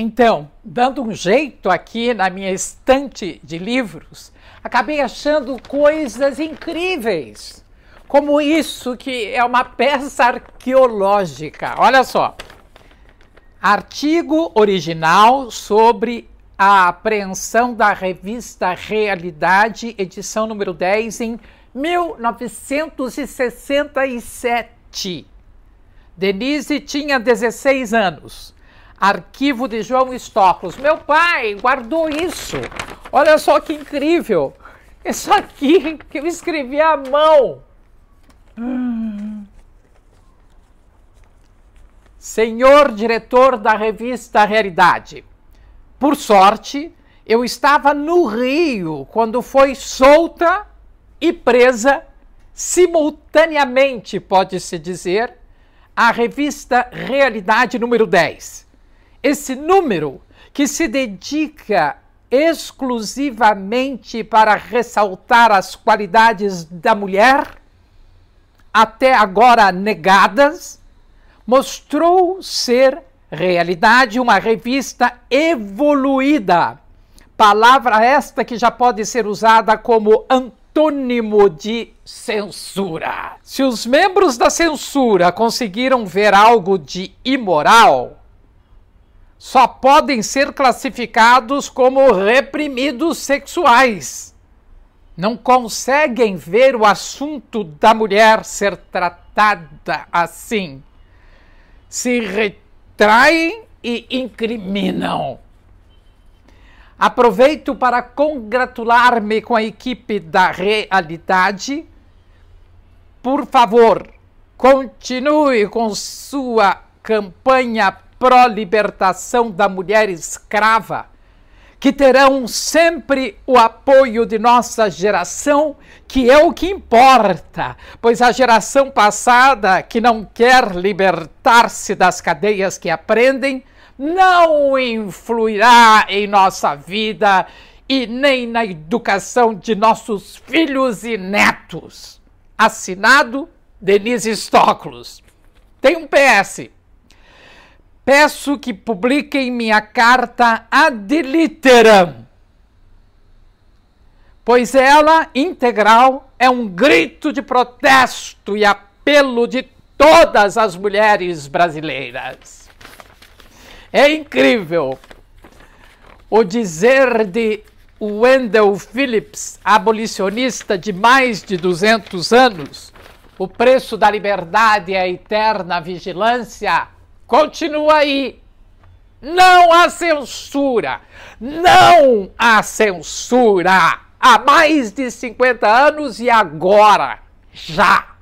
Então, dando um jeito aqui na minha estante de livros, acabei achando coisas incríveis, como isso que é uma peça arqueológica. Olha só. Artigo original sobre a apreensão da revista Realidade, edição número 10, em 1967. Denise tinha 16 anos. Arquivo de João Stoklos. Meu pai guardou isso. Olha só que incrível. Isso aqui que eu escrevi à mão. Senhor diretor da revista Realidade, por sorte, eu estava no Rio quando foi solta e presa simultaneamente, pode-se dizer, a revista Realidade número 10. Esse número que se dedica exclusivamente para ressaltar as qualidades da mulher, até agora negadas, mostrou ser realidade uma revista evoluída. Palavra esta que já pode ser usada como antônimo de censura. Se os membros da censura conseguiram ver algo de imoral, só podem ser classificados como reprimidos sexuais. Não conseguem ver o assunto da mulher ser tratada assim. Se retraem e incriminam. Aproveito para congratular-me com a equipe da realidade. Por favor, continue com sua campanha pró-libertação da mulher escrava, que terão sempre o apoio de nossa geração, que é o que importa, pois a geração passada, que não quer libertar-se das cadeias que aprendem, não influirá em nossa vida e nem na educação de nossos filhos e netos. Assinado Denise Stoklos. Tem um PS. Peço que publiquem minha carta ad literam, pois ela, integral, é um grito de protesto e apelo de todas as mulheres brasileiras. É incrível o dizer de Wendell Phillips, abolicionista de mais de 200 anos, o preço da liberdade é a eterna vigilância Continua aí. Não há censura. Não há censura. Há mais de 50 anos e agora. Já.